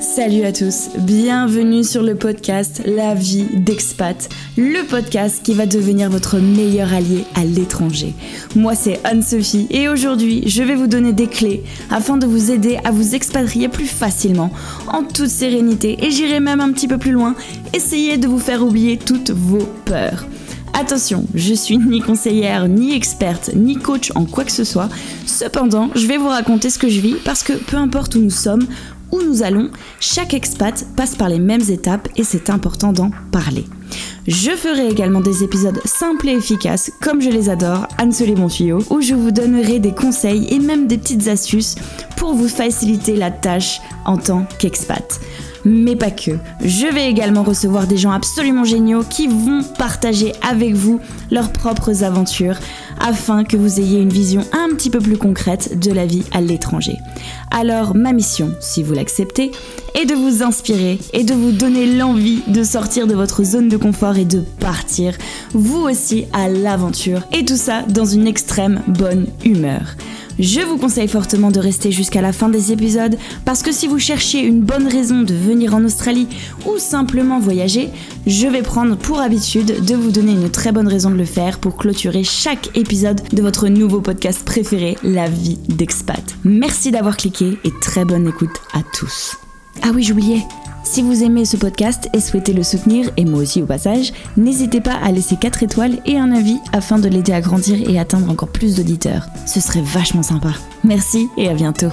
Salut à tous, bienvenue sur le podcast La vie d'expat, le podcast qui va devenir votre meilleur allié à l'étranger. Moi c'est Anne-Sophie et aujourd'hui je vais vous donner des clés afin de vous aider à vous expatrier plus facilement, en toute sérénité et j'irai même un petit peu plus loin, essayer de vous faire oublier toutes vos peurs. Attention, je suis ni conseillère, ni experte, ni coach en quoi que ce soit. Cependant, je vais vous raconter ce que je vis parce que peu importe où nous sommes, où nous allons, chaque expat passe par les mêmes étapes et c'est important d'en parler. Je ferai également des épisodes simples et efficaces, comme je les adore, Anne les mon tuyau, où je vous donnerai des conseils et même des petites astuces pour vous faciliter la tâche en tant qu'expat mais pas que. Je vais également recevoir des gens absolument géniaux qui vont partager avec vous leurs propres aventures afin que vous ayez une vision un petit peu plus concrète de la vie à l'étranger. Alors ma mission, si vous l'acceptez, est de vous inspirer et de vous donner l'envie de sortir de votre zone de confort et de partir, vous aussi, à l'aventure. Et tout ça dans une extrême bonne humeur. Je vous conseille fortement de rester jusqu'à la fin des épisodes parce que si vous cherchez une bonne raison de venir en Australie ou simplement voyager, je vais prendre pour habitude de vous donner une très bonne raison de le faire pour clôturer chaque épisode de votre nouveau podcast préféré, La vie d'expat. Merci d'avoir cliqué et très bonne écoute à tous. Ah oui, j'oubliais. Si vous aimez ce podcast et souhaitez le soutenir, et moi aussi au passage, n'hésitez pas à laisser 4 étoiles et un avis afin de l'aider à grandir et atteindre encore plus d'auditeurs. Ce serait vachement sympa. Merci et à bientôt.